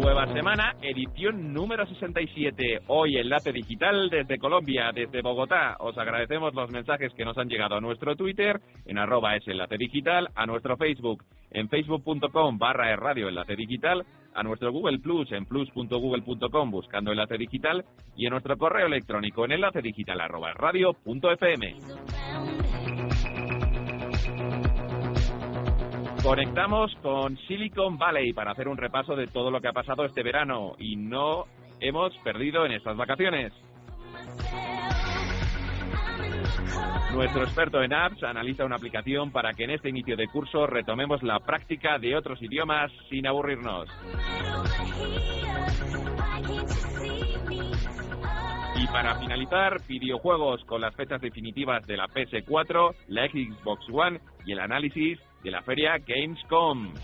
Nueva semana, edición número 67. Hoy Enlace Digital desde Colombia, desde Bogotá. Os agradecemos los mensajes que nos han llegado a nuestro Twitter, en arroba es Enlace Digital, a nuestro Facebook, en facebook.com barra radio Enlace Digital, a nuestro Google Plus, en plus.google.com buscando Enlace Digital, y en nuestro correo electrónico en enlace digital arroba radio punto fm. Conectamos con Silicon Valley para hacer un repaso de todo lo que ha pasado este verano y no hemos perdido en estas vacaciones. Nuestro experto en apps analiza una aplicación para que en este inicio de curso retomemos la práctica de otros idiomas sin aburrirnos. Y para finalizar, videojuegos con las fechas definitivas de la PS4, la Xbox One y el análisis de la feria Gamescom.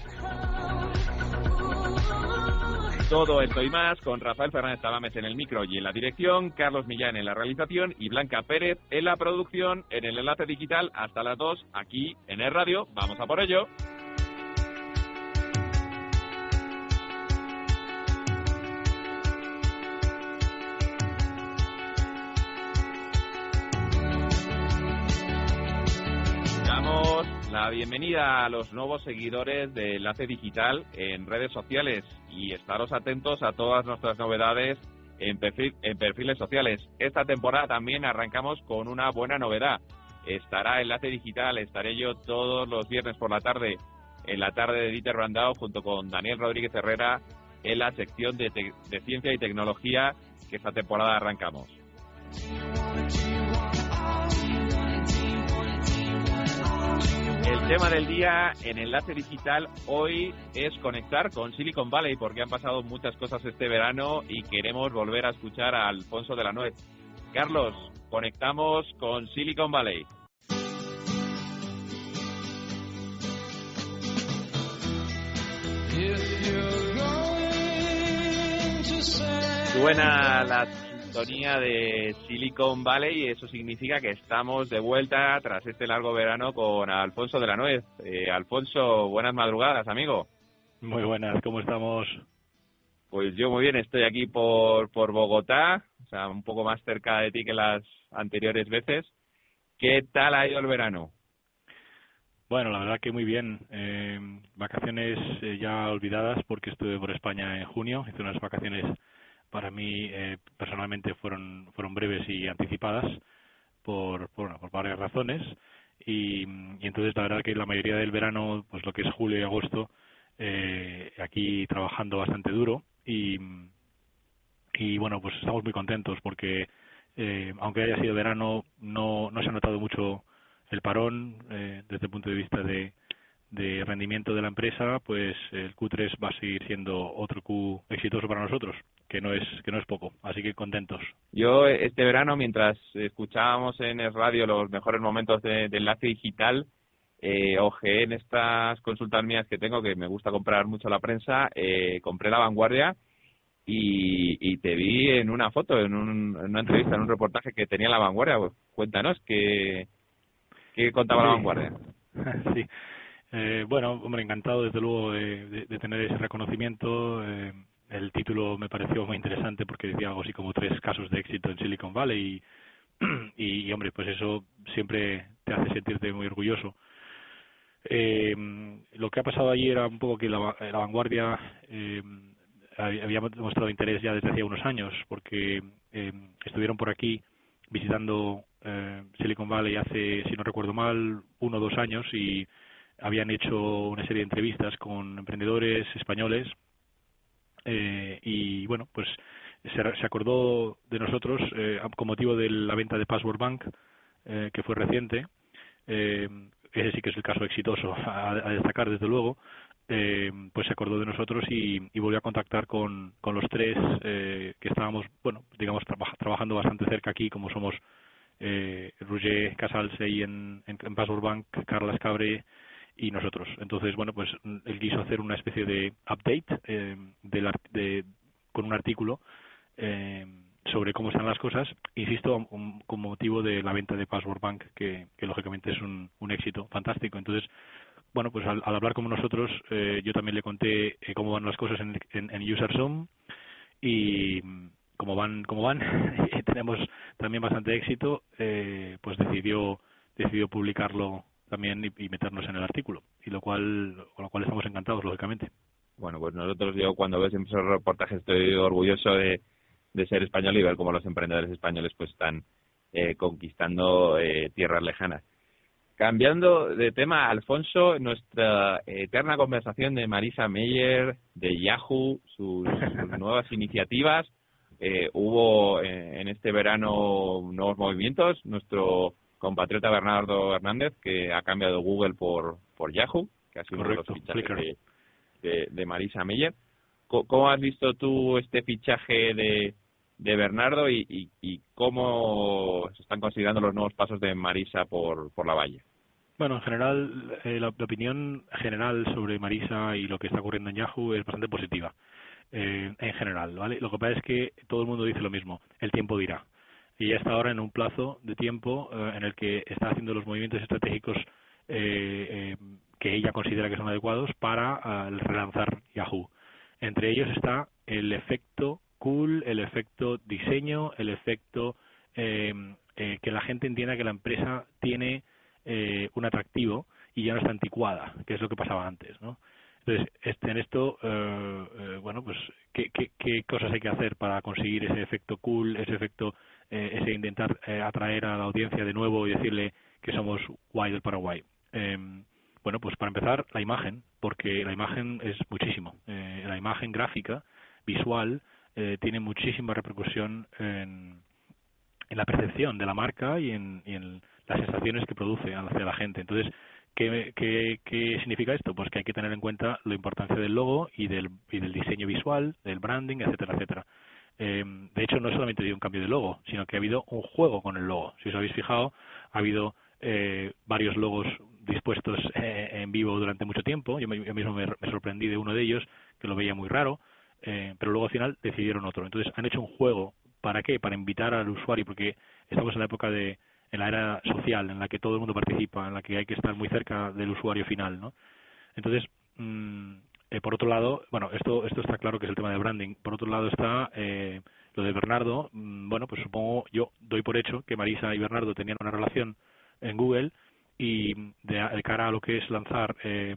Todo esto y más con Rafael Fernández Tabames en el micro y en la dirección, Carlos Millán en la realización y Blanca Pérez en la producción en el enlace digital hasta las 2 aquí en el radio. Vamos a por ello. Damos la bienvenida a los nuevos seguidores de Enlace Digital en redes sociales y estaros atentos a todas nuestras novedades en, perfil- en perfiles sociales. Esta temporada también arrancamos con una buena novedad. Estará Enlace Digital, estaré yo todos los viernes por la tarde en la tarde de Dieter Brandao junto con Daniel Rodríguez Herrera en la sección de, de ciencia y tecnología que esta temporada arrancamos. Tema del día en Enlace Digital hoy es conectar con Silicon Valley porque han pasado muchas cosas este verano y queremos volver a escuchar a Alfonso de la Nuez. Carlos, conectamos con Silicon Valley. Suena la sintonía de Silicon Valley y eso significa que estamos de vuelta tras este largo verano con Alfonso de la Nuez. Eh, Alfonso, buenas madrugadas, amigo. Muy buenas, ¿cómo estamos? Pues yo muy bien, estoy aquí por, por Bogotá, o sea, un poco más cerca de ti que las anteriores veces. ¿Qué tal ha ido el verano? Bueno, la verdad que muy bien. Eh, vacaciones eh, ya olvidadas porque estuve por España en junio. Hice unas vacaciones para mí eh, personalmente fueron fueron breves y anticipadas por por, bueno, por varias razones. Y, entonces la verdad que la mayoría del verano, pues lo que es julio y agosto, eh, aquí trabajando bastante duro y y bueno pues estamos muy contentos porque eh, aunque haya sido verano no no se ha notado mucho el parón eh, desde el punto de vista de, de rendimiento de la empresa, pues el Q3 va a seguir siendo otro Q exitoso para nosotros, que no es que no es poco, así que contentos. Yo este verano, mientras escuchábamos en el radio los mejores momentos de, de enlace digital, eh, ojeé en estas consultas mías que tengo, que me gusta comprar mucho la prensa, eh, compré La Vanguardia y, y te vi en una foto, en, un- en una entrevista, en un reportaje que tenía La Vanguardia. Pues, cuéntanos, ¿qué, qué contaba La. Vanguardia? sí. Eh, bueno, hombre, encantado desde luego de, de- de tener ese reconocimiento. Eh, el título me pareció muy interesante porque decía algo así como tres casos de éxito en Silicon Valley y, y, hombre, pues eso siempre te hace sentirte muy orgulloso. Eh, lo que ha pasado allí era un poco que la, la vanguardia eh, había mostrado interés ya desde hacía unos años porque eh, estuvieron por aquí visitando eh, Silicon Valley hace, si no recuerdo mal, uno o dos años y habían hecho una serie de entrevistas con emprendedores españoles eh, y bueno, pues se, se acordó de nosotros eh, con motivo de la venta de Password Bank eh, que fue reciente. Eh, ese sí que es el caso exitoso a, destacar desde luego. Eh, pues se acordó de nosotros y, y volvió a contactar con, con los tres eh, que estábamos, bueno, digamos, traba- trabajando bastante cerca aquí, como somos eh, Roger Casals ahí en, en, en Password Bank, Carla Cabre y nosotros. Entonces, bueno, pues él quiso hacer una especie de update eh, del, de, con un artículo eh, sobre cómo están las cosas, insisto, un, con motivo de la venta de Password Bank, que, lógicamente es un, un éxito fantástico. Entonces, bueno, pues al, al hablar con nosotros, eh, yo también le conté eh, cómo van las cosas en, en, en UserZoom y como van, como van, tenemos también bastante éxito, eh, pues decidió decidió publicarlo también y, y, meternos en el artículo y lo cual con lo cual estamos encantados lógicamente. Bueno pues nosotros yo cuando ves esos reportajes estoy orgulloso de, de ser español y ver cómo los emprendedores españoles pues están eh, conquistando eh, tierras lejanas. Cambiando de tema Alfonso nuestra eterna conversación de Marisa Meyer de Yahoo sus, sus nuevas iniciativas. Eh, hubo eh, en este verano nuevos movimientos. Nuestro compatriota Bernardo Hernández, que ha cambiado Google por, por Yahoo, que ha sido Correcto, uno de los fichajes de, de, de, Marisa Meyer. ¿Cómo has visto tú este fichaje de, de Bernardo y, y, y, cómo se están considerando los nuevos pasos de Marisa por, por la valle? Bueno, en general, eh, la, la, opinión general sobre Marisa y lo que está ocurriendo en Yahoo es bastante positiva. Eh, en general, ¿vale? Lo que pasa es que todo el mundo dice lo mismo, el tiempo dirá y ya está ahora en un plazo de tiempo eh, en el que está haciendo los movimientos estratégicos eh, eh, que ella considera que son adecuados para uh, relanzar Yahoo. Entre ellos está el efecto cool, el efecto diseño, el efecto eh, eh, que la gente entienda que la empresa tiene eh, un atractivo y ya no está anticuada, que es lo que pasaba antes, ¿no? Entonces, este, en esto, eh, eh, bueno, pues, ¿qué, ¿qué, qué, cosas hay que hacer para conseguir ese efecto cool, ese efecto eh, ese intentar eh, atraer a la audiencia de nuevo y decirle que somos guay del Paraguay. Eh, bueno, pues para empezar, la imagen, porque la imagen es muchísimo. Eh, la imagen gráfica, visual, eh, tiene muchísima repercusión en, en la percepción de la marca y en, las sensaciones que produce hacia la gente. Entonces, ¿Qué, ¿Qué, ¿Qué, significa esto? Pues que hay que tener en cuenta la importancia del logo y del, y del diseño visual, del branding, etcétera, etcétera. Eh, de hecho, no solamente ha habido un cambio de logo, sino que ha habido un juego con el logo. Si os habéis fijado, ha habido eh, varios logos dispuestos eh, en vivo durante mucho tiempo. Yo, me, yo mismo me, sorprendí de uno de ellos, que lo veía muy raro, eh, pero luego al final decidieron otro. Entonces han hecho un juego. ¿Para qué? Para invitar al usuario, porque estamos en la época de en la era social, en la que todo el mundo participa, en la que hay que estar muy cerca del usuario final, ¿no? Entonces, mmm, eh, por otro lado, bueno, esto esto está claro que es el tema de branding. Por otro lado está eh, lo de Bernardo. Mmm, bueno, pues supongo, yo doy por hecho que Marisa y Bernardo tenían una relación en Google y de, cara a lo que es lanzar eh,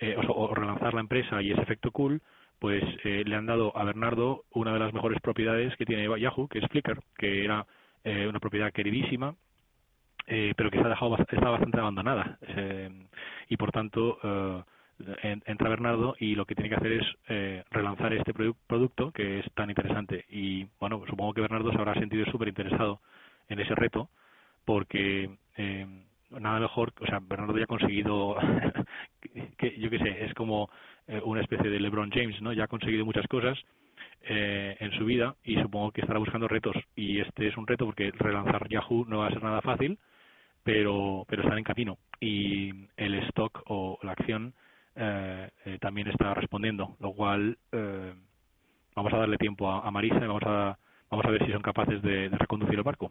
eh, o, o, relanzar la empresa y ese efecto cool, pues eh, le han dado a Bernardo una de las mejores propiedades que tiene Yahoo, que es Flickr, que era eh, una propiedad queridísima, eh, pero que se ha dejado está bastante abandonada y por tanto eh, entra Bernardo y lo que tiene que hacer es eh, relanzar este produ producto que es tan interesante. Y bueno supongo que Bernardo se habrá sentido súper interesado en ese reto porque eh, nada mejor o sea Bernardo ya ha conseguido que yo qué sé es como eh, una especie de LeBron James no ya ha conseguido muchas cosas eh, en su vida y supongo que estará buscando retos. Y este es un reto porque relanzar Yahoo no va a ser nada fácil pero pero están en camino. Y el stock o la acción eh, eh, también está respondiendo lo cual eh, vamos a darle tiempo a, Marisa y vamos a vamos a ver si son capaces de, reconducir el barco.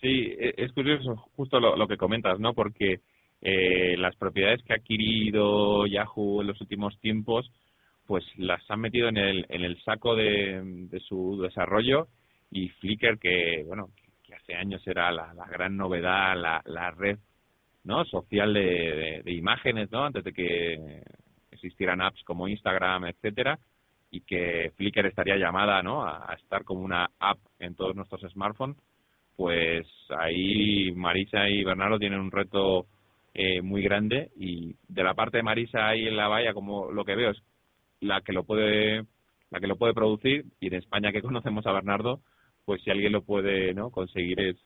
Sí es curioso justo lo, que comentas no porque eh, las propiedades que ha adquirido Yahoo en los últimos tiempos pues las han metido en el en el saco de, de su desarrollo y Flickr que bueno hace años era la, la gran novedad, la, la red no social de, de, imágenes, ¿no? Antes de que existieran apps como Instagram, etcétera, y que Flickr estaría llamada, ¿no? A, a estar como una app en todos nuestros smartphones, pues ahí Marisa y Bernardo tienen un reto eh, muy grande y de la parte de Marisa ahí en la valla, como lo que veo es la que lo puede la que lo puede producir y en España que conocemos a Bernardo pues si alguien lo puede no conseguir es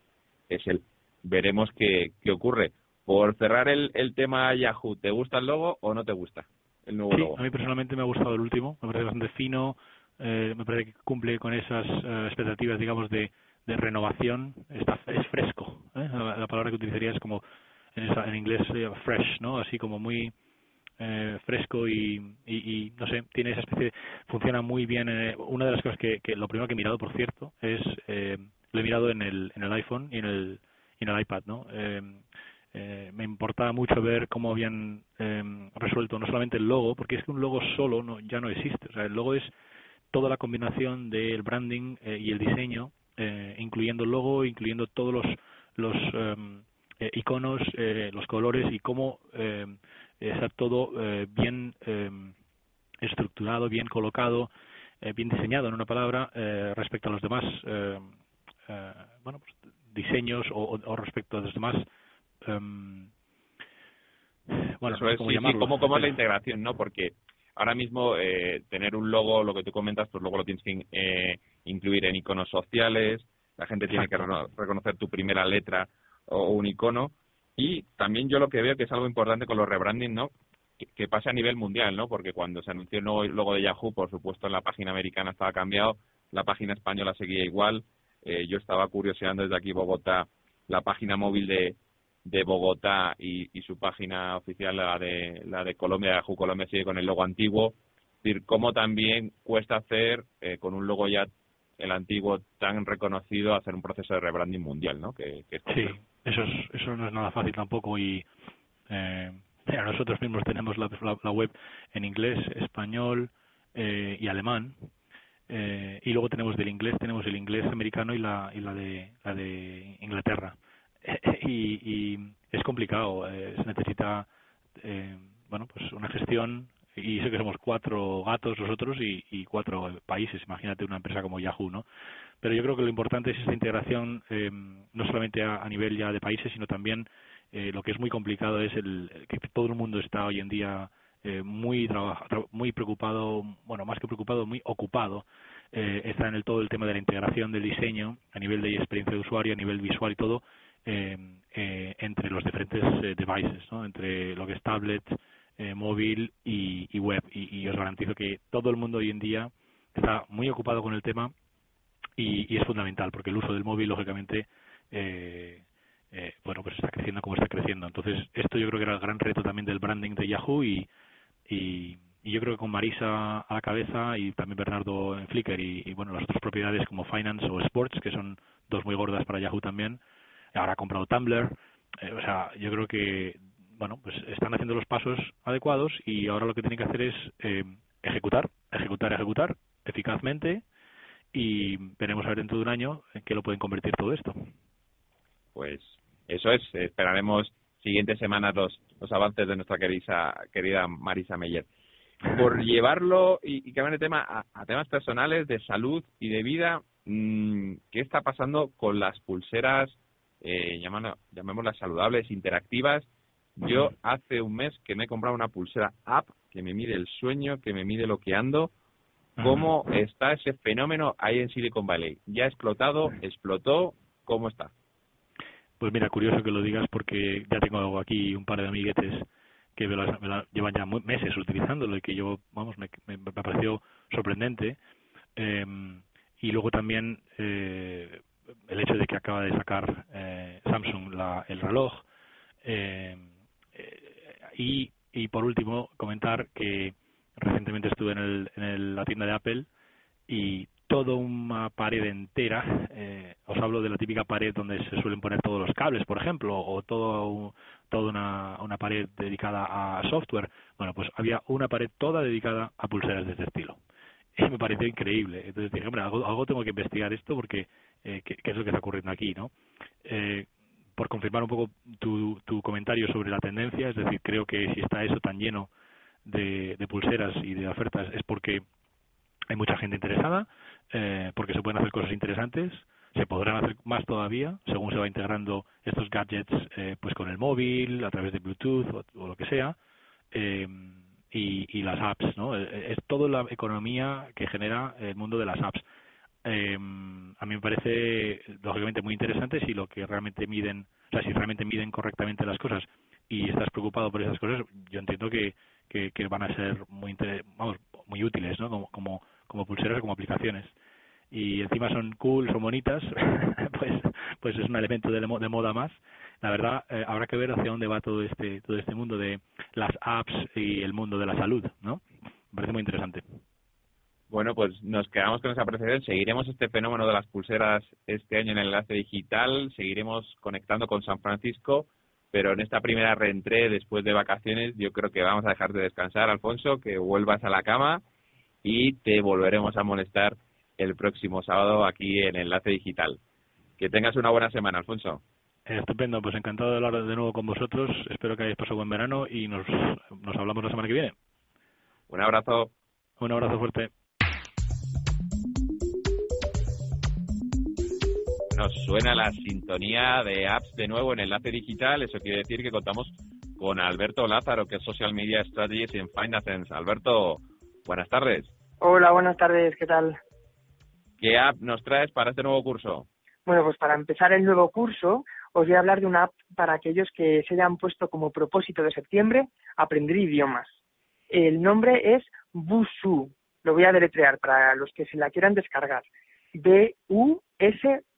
es él veremos qué, qué ocurre por cerrar el, el tema Yahoo ¿te gusta el logo o no te gusta el nuevo sí, logo? a mí personalmente me ha gustado el último me parece bastante fino eh, me parece que cumple con esas uh, expectativas digamos de de renovación, está, es fresco. ¿eh? La, palabra que utilizaría es como en, en inglés fresh, ¿no? Así como muy eh, fresco y, y, no sé, tiene esa especie, funciona muy bien. Eh, una de las cosas que, que, lo primero que he mirado, por cierto, es eh, lo he mirado en el, en el iPhone y en el, y en el iPad, ¿no? Eh, eh, me importaba mucho ver cómo habían eh, resuelto no solamente el logo, porque es que un logo solo no, ya no existe. O sea, el logo es toda la combinación del branding eh, y el diseño, eh, incluyendo el logo, incluyendo todos los, los eh, iconos, eh, los colores y cómo eh, está todo bien estructurado, bien colocado, bien diseñado, en una palabra, respecto a los demás bueno, pues, diseños o, respecto a los demás. Eh, bueno, Eso es, sí, sí, ¿cómo, cómo es la integración, ¿no? Porque ahora mismo eh, tener un logo, lo que tú comentas, pues luego lo tienes que eh, incluir en iconos sociales, la gente tiene que reconocer tu primera letra o un icono, y también yo lo que veo que es algo importante con los rebranding, ¿no? Que, que pasa a nivel mundial, ¿no? Porque cuando se anunció el nuevo logo de Yahoo, por supuesto en la página americana estaba cambiado, la página española seguía igual. Eh, yo estaba curioseando desde aquí Bogotá la página móvil de, de Bogotá y, y su página oficial, la de, la de Colombia, Yahoo Colombia sigue con el logo antiguo. Es decir, cómo también cuesta hacer eh, con un logo ya el antiguo tan reconocido hacer un proceso de rebranding mundial, ¿no? Que, que es sí, eso, es, eso no es nada fácil tampoco y eh, mira, nosotros mismos tenemos la, la, la web en inglés, español eh, y alemán eh, y luego tenemos del inglés tenemos el inglés americano y la y la de la de Inglaterra y, y es complicado eh, se necesita eh, bueno pues una gestión y sé que somos cuatro gatos nosotros y, y cuatro países imagínate una empresa como Yahoo no pero yo creo que lo importante es esta integración eh, no solamente a, nivel ya de países sino también eh, lo que es muy complicado es el que todo el mundo está hoy en día eh, muy muy preocupado bueno más que preocupado muy ocupado eh, está en el todo el tema de la integración del diseño a nivel de experiencia de usuario a nivel visual y todo entre los diferentes eh, devices ¿no? entre lo que es tablet eh, móvil y, y web y, os garantizo que todo el mundo hoy en día está muy ocupado con el tema y, y es fundamental porque el uso del móvil lógicamente eh, eh, bueno pues está creciendo como está creciendo entonces esto yo creo que era el gran reto también del branding de Yahoo y, y, y yo creo que con Marisa a la cabeza y también Bernardo en Flickr y, y bueno las otras propiedades como Finance o Sports que son dos muy gordas para Yahoo también ahora ha comprado Tumblr eh, o sea yo creo que bueno pues están haciendo los pasos adecuados y ahora lo que tienen que hacer es eh, ejecutar ejecutar ejecutar eficazmente y veremos a ver dentro de un año en qué lo pueden convertir todo esto. Pues eso es, esperaremos siguientes semanas los, los avances de nuestra querida, querida Marisa Meyer. Por llevarlo y, y cambiar de tema a, a, temas personales, de salud y de vida, mmm, ¿qué está pasando con las pulseras, eh, llamémoslas saludables, interactivas? Yo hace un mes que me he comprado una pulsera app que me mide el sueño, que me mide lo que ando, ¿Cómo está ese fenómeno ahí en Silicon Valley? ¿Ya ha explotado? ¿Explotó? ¿Cómo está? Pues mira, curioso que lo digas porque ya tengo aquí un par de amiguetes que me la, me la llevan ya meses utilizándolo y que yo, vamos, me, me, me pareció sorprendente. Eh, y luego también eh, el hecho de que acaba de sacar eh, Samsung la, el reloj. Eh, y, y por último, comentar que recientemente estuve en, el, en la tienda de Apple y toda una pared entera, eh, os hablo de la típica pared donde se suelen poner todos los cables, por ejemplo, o todo toda una, una pared dedicada a software. Bueno, pues había una pared toda dedicada a pulseras de este estilo. Y me pareció increíble. Entonces dije, hombre, algo, algo tengo que investigar esto porque eh, ¿qué, ¿qué, es lo que está ocurriendo aquí, ¿no? Eh, por confirmar un poco tu, tu comentario sobre la tendencia, es decir, creo que si está eso tan lleno de, de pulseras y de ofertas es porque hay mucha gente interesada, eh, porque se pueden hacer cosas interesantes, se podrán hacer más todavía según se va integrando estos gadgets eh, pues con el móvil, a través de Bluetooth o, lo que sea, eh, y, y las apps, ¿no? Es toda la economía que genera el mundo de las apps. Eh, a mí me parece lógicamente muy interesante si lo que realmente miden, o sea, si realmente miden correctamente las cosas y estás preocupado por esas cosas, yo entiendo que que, van a ser muy vamos muy útiles ¿no? como, como, como pulseras como aplicaciones y encima son cool, son bonitas, pues, pues es un elemento de, de moda más. La verdad, eh, habrá que ver hacia dónde va todo este, todo este mundo de las apps y el mundo de la salud, ¿no? Me parece muy interesante. Bueno, pues nos quedamos con esa apreciación. Seguiremos este fenómeno de las pulseras este año en el enlace digital. Seguiremos conectando con San Francisco. Pero en esta primera reentré después de vacaciones, yo creo que vamos a dejar de descansar, Alfonso, que vuelvas a la cama y te volveremos a molestar el próximo sábado aquí en Enlace Digital. Que tengas una buena semana, Alfonso. Estupendo, pues encantado de hablar de nuevo con vosotros. Espero que hayáis pasado buen verano y nos, nos hablamos la semana que viene. Un abrazo. Un abrazo fuerte. Nos suena la sintonía de apps de nuevo en Enlace Digital. Eso quiere decir que contamos con Alberto Lázaro, que es Social Media Strategies en Finance. Alberto, buenas tardes. Hola, buenas tardes, ¿qué tal? ¿Qué app nos traes para este nuevo curso? Bueno, pues para empezar el nuevo curso, os voy a hablar de una app para aquellos que se hayan puesto como propósito de septiembre aprender idiomas. El nombre es Busu. Lo voy a deletrear para los que se la quieran descargar.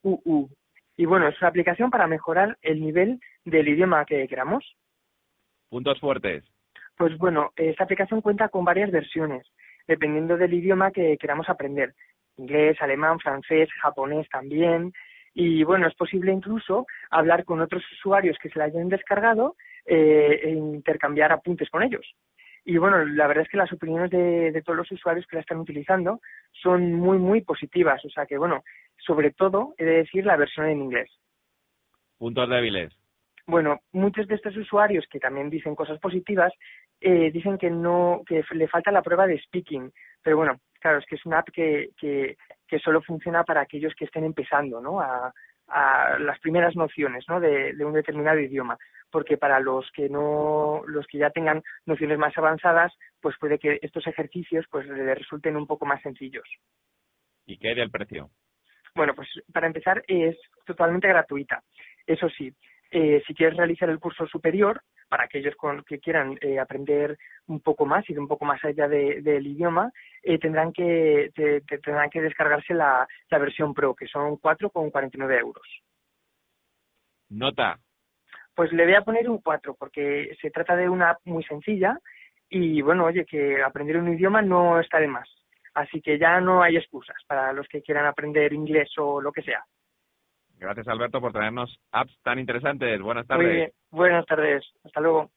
Y bueno, es una aplicación para mejorar el nivel del idioma que queramos. Puntos fuertes. Pues bueno, esta aplicación cuenta con varias versiones, dependiendo del idioma que queramos aprender. Inglés, alemán, francés, japonés también. Y bueno, es posible incluso hablar con otros usuarios que se la hayan descargado eh, e intercambiar apuntes con ellos. Y bueno, la verdad es que las opiniones de, todos los usuarios que la están utilizando son muy, muy positivas. O sea que, bueno, sobre todo, he de decir la versión en inglés. Puntos débiles. Bueno, muchos de estos usuarios que también dicen cosas positivas eh, dicen que no, que le falta la prueba de speaking. Pero bueno, claro, es que es una app que, que, que solo funciona para aquellos que estén empezando, ¿no? A, a las primeras nociones, ¿no? De, de un determinado idioma porque para los que no los que ya tengan nociones más avanzadas pues puede que estos ejercicios pues les resulten un poco más sencillos y qué del precio bueno pues para empezar es totalmente gratuita eso sí eh, si quieres realizar el curso superior para aquellos con, que quieran eh, aprender un poco más, ir un poco más allá del idioma, eh, tendrán que tendrán que descargarse la, la versión Pro, que son 4,49 euros. Nota, pues le voy a poner un 4 porque se trata de una app muy sencilla y bueno, oye, que aprender un idioma no está de más. Así que ya no hay excusas para los que quieran aprender inglés o lo que sea. Gracias Alberto por traernos apps tan interesantes. Buenas tardes. Muy bien. Buenas tardes. Hasta luego.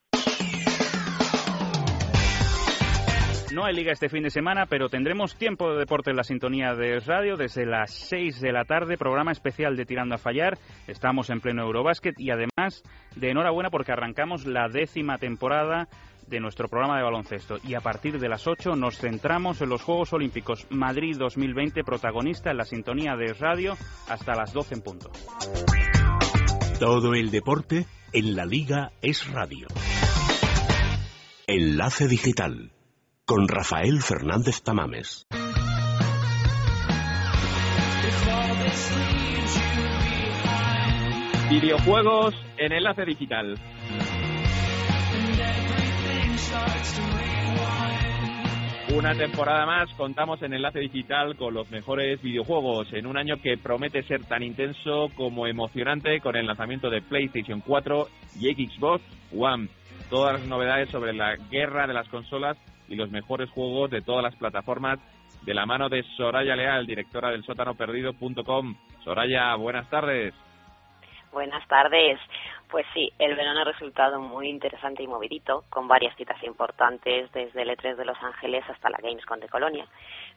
No hay liga este fin de semana, pero tendremos tiempo de deporte en la sintonía de radio desde las 6 de la tarde, programa especial de Tirando a Fallar. Estamos en pleno Eurobásquet y además de enhorabuena porque arrancamos la décima temporada de nuestro programa de baloncesto y a partir de las 8 nos centramos en los Juegos Olímpicos Madrid 2020, protagonista en la sintonía de radio hasta las 12 en punto. Todo el deporte en la liga es radio. Enlace digital con Rafael Fernández Tamames. Videojuegos en enlace digital. Una temporada más contamos en Enlace Digital con los mejores videojuegos en un año que promete ser tan intenso como emocionante con el lanzamiento de PlayStation 4 y Xbox One. Todas las novedades sobre la guerra de las consolas y los mejores juegos de todas las plataformas de la mano de Soraya Leal, directora del sótanoperdido.com. Soraya, buenas tardes. Buenas tardes. Pues sí, el verano ha resultado muy interesante y movidito, con varias citas importantes desde el E3 de Los Ángeles hasta la Gamescom de Colonia.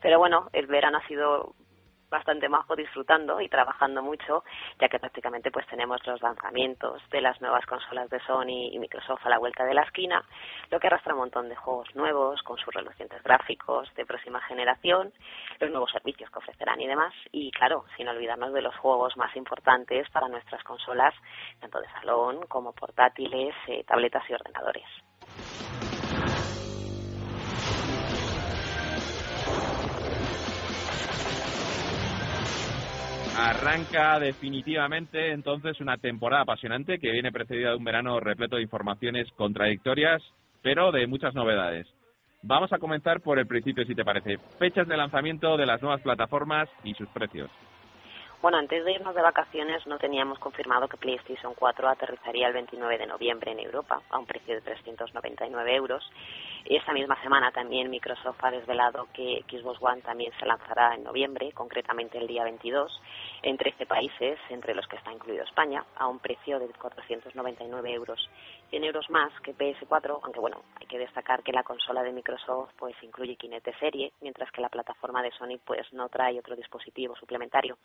Pero bueno, el verano ha sido bastante majo disfrutando y trabajando mucho, ya que prácticamente pues tenemos los lanzamientos de las nuevas consolas de Sony y Microsoft a la vuelta de la esquina, lo que arrastra un montón de juegos nuevos con sus relucientes gráficos de próxima generación, los nuevos servicios que ofrecerán y demás, y claro, sin olvidarnos de los juegos más importantes para nuestras consolas, tanto de salón como portátiles, eh, tabletas y ordenadores. Arranca definitivamente entonces una temporada apasionante que viene precedida de un verano repleto de informaciones contradictorias, pero de muchas novedades. Vamos a comenzar por el principio, si te parece. Fechas de lanzamiento de las nuevas plataformas y sus precios. Bueno, antes de irnos de vacaciones no teníamos confirmado que PlayStation 4 aterrizaría el 29 de noviembre en Europa a un precio de 399 euros. Y esta misma semana también Microsoft ha desvelado que Xbox One también se lanzará en noviembre, concretamente el día 22, en 13 países, entre los que está incluido España, a un precio de 499 euros. 100 euros más que PS4, aunque bueno, hay que destacar que la consola de Microsoft pues incluye Kinect serie, mientras que la plataforma de Sony pues no trae otro dispositivo suplementario.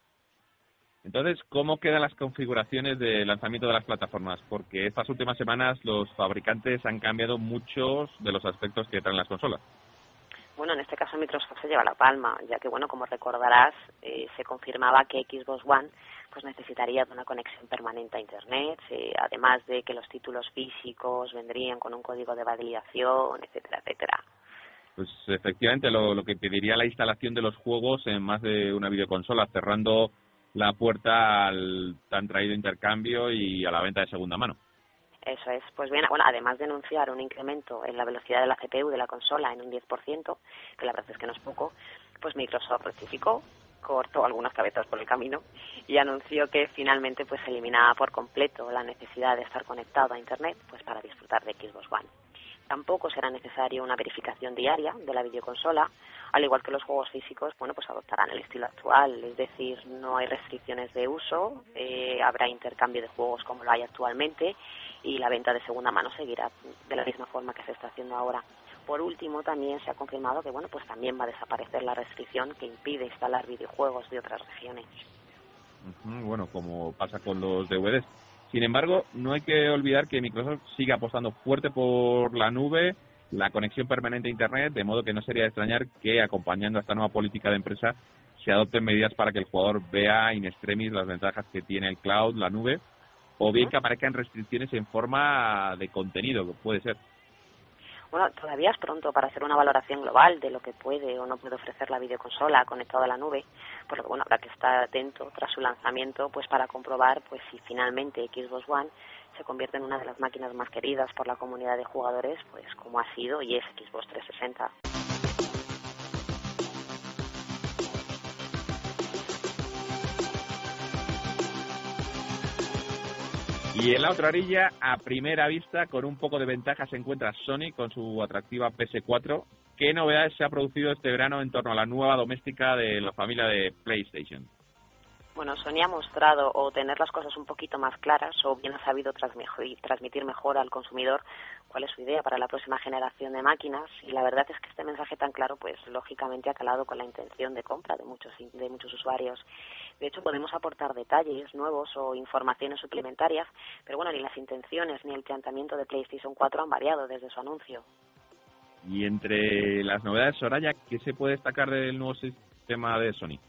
Entonces, ¿cómo quedan las configuraciones de lanzamiento de las plataformas? Porque estas últimas semanas los fabricantes han cambiado muchos de los aspectos que traen las consolas. Bueno, en este caso Microsoft se lleva la palma, ya que, bueno, como recordarás, eh, se confirmaba que Xbox One pues necesitaría de una conexión permanente a Internet, eh, además de que los títulos físicos vendrían con un código de validación, etcétera, etcétera. Pues efectivamente lo, lo que pediría la instalación de los juegos en más de una videoconsola, cerrando la puerta al tan traído intercambio y a la venta de segunda mano. Eso es. Pues bien, bueno, además de anunciar un incremento en la velocidad de la CPU de la consola en un 10%, que la verdad es que no es poco, pues Microsoft rectificó, cortó algunas cabezas por el camino y anunció que finalmente pues eliminaba por completo la necesidad de estar conectado a Internet pues para disfrutar de Xbox One. Tampoco será necesaria una verificación diaria de la videoconsola, al igual que los juegos físicos, bueno, pues adoptarán el estilo actual, es decir, no hay restricciones de uso, eh, habrá intercambio de juegos como lo hay actualmente y la venta de segunda mano seguirá de la misma forma que se está haciendo ahora. Por último, también se ha confirmado que, bueno, pues también va a desaparecer la restricción que impide instalar videojuegos de otras regiones. Bueno, como pasa con los DVDs. Sin embargo, no hay que olvidar que Microsoft sigue apostando fuerte por la nube, la conexión permanente a Internet, de modo que no sería de extrañar que, acompañando a esta nueva política de empresa, se adopten medidas para que el jugador vea in extremis las ventajas que tiene el cloud, la nube, o bien que aparezcan restricciones en forma de contenido, que puede ser. Bueno, todavía es pronto para hacer una valoración global de lo que puede o no puede ofrecer la videoconsola conectada a la nube, por lo que bueno, habrá que estar atento tras su lanzamiento pues para comprobar pues si finalmente Xbox One se convierte en una de las máquinas más queridas por la comunidad de jugadores, pues como ha sido y es Xbox 360. Y en la otra orilla, a primera vista, con un poco de ventaja, se encuentra Sony con su atractiva PS4. ¿Qué novedades se ha producido este verano en torno a la nueva doméstica de la familia de PlayStation? Bueno, Sony ha mostrado o tener las cosas un poquito más claras o bien ha sabido transmitir mejor al consumidor cuál es su idea para la próxima generación de máquinas y la verdad es que este mensaje tan claro pues lógicamente ha calado con la intención de compra de muchos de muchos usuarios. De hecho podemos aportar detalles nuevos o informaciones suplementarias, pero bueno, ni las intenciones ni el planteamiento de PlayStation 4 han variado desde su anuncio. Y entre las novedades, Soraya, ¿qué se puede destacar del nuevo sistema de Sony?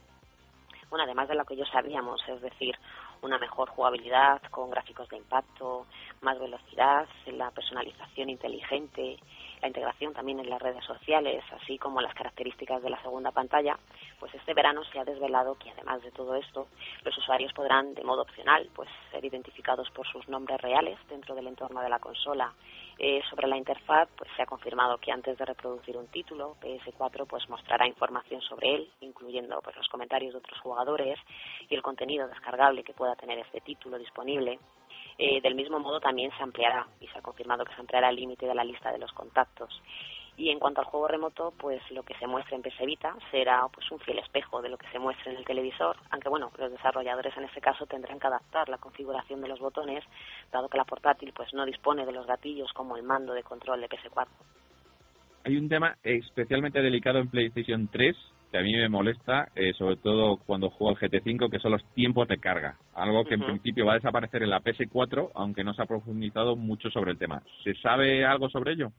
Bueno, además de lo que ya sabíamos, es decir, una mejor jugabilidad con gráficos de impacto, más velocidad, la personalización inteligente, la integración también en las redes sociales, así como las características de la segunda pantalla, pues este verano se ha desvelado que además de todo esto, los usuarios podrán de modo opcional pues ser identificados por sus nombres reales dentro del entorno de la consola. Eh, sobre la interfaz, pues se ha confirmado que antes de reproducir un título, PS4 pues mostrará información sobre él, incluyendo pues los comentarios de otros jugadores y el contenido descargable que pueda tener este título disponible. Eh, del mismo modo también se ampliará y se ha confirmado que se ampliará el límite de la lista de los contactos. Y en cuanto al juego remoto, pues lo que se muestre en PS Vita será pues un fiel espejo de lo que se muestre en el televisor, aunque bueno, los desarrolladores en este caso tendrán que adaptar la configuración de los botones, dado que la portátil pues no dispone de los gatillos como el mando de control de PS4. Hay un tema especialmente delicado en PlayStation 3 que a mí me molesta, eh, sobre todo cuando juego al GT5, que son los tiempos de carga. Algo que en principio va a desaparecer en la PS4, aunque no se ha profundizado mucho sobre el tema. ¿Se sabe algo sobre ello?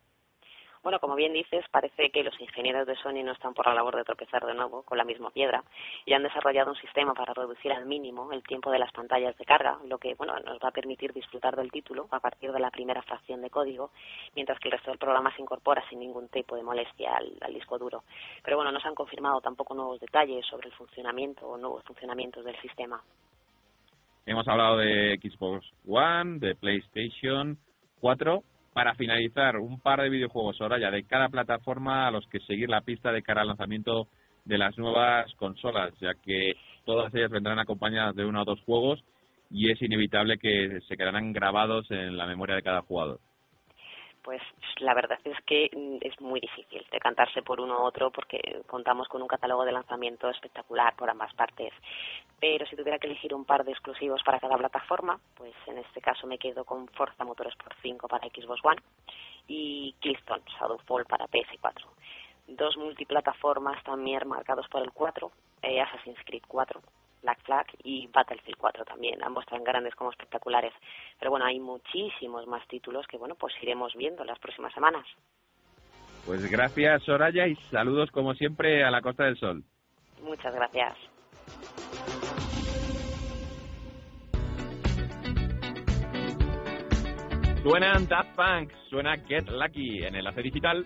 Bueno, como bien dices, parece que los ingenieros de Sony no están por la labor de tropezar de nuevo con la misma piedra y han desarrollado un sistema para reducir al mínimo el tiempo de las pantallas de carga, lo que bueno nos va a permitir disfrutar del título a partir de la primera fracción de código, mientras que el resto del programa se incorpora sin ningún tipo de molestia al, al disco duro. Pero bueno, no se han confirmado tampoco nuevos detalles sobre el funcionamiento o nuevos funcionamientos del sistema. Hemos hablado de Xbox One, de PlayStation 4 para finalizar, un par de videojuegos ahora ya de cada plataforma a los que seguir la pista de cara al lanzamiento de las nuevas consolas, ya que todas ellas vendrán acompañadas de uno o dos juegos y es inevitable que se quedarán grabados en la memoria de cada jugador pues la verdad es que mm, es muy difícil decantarse por uno u otro porque contamos con un catálogo de lanzamiento espectacular por ambas partes. Pero si tuviera que elegir un par de exclusivos para cada plataforma, pues en este caso me quedo con Forza Motorsport 5 para Xbox One y Clifton Shadowfall para PS4. Dos multiplataformas también marcados por el 4, eh, Assassin's Creed 4 Black Flag y Battlefield 4 también, ambos tan grandes como espectaculares. Pero bueno, hay muchísimos más títulos que bueno, pues iremos viendo las próximas semanas. Pues gracias Soraya y saludos como siempre a la Costa del Sol. Muchas gracias. Suena Daft Punk, suena Get Lucky en el Ace Digital.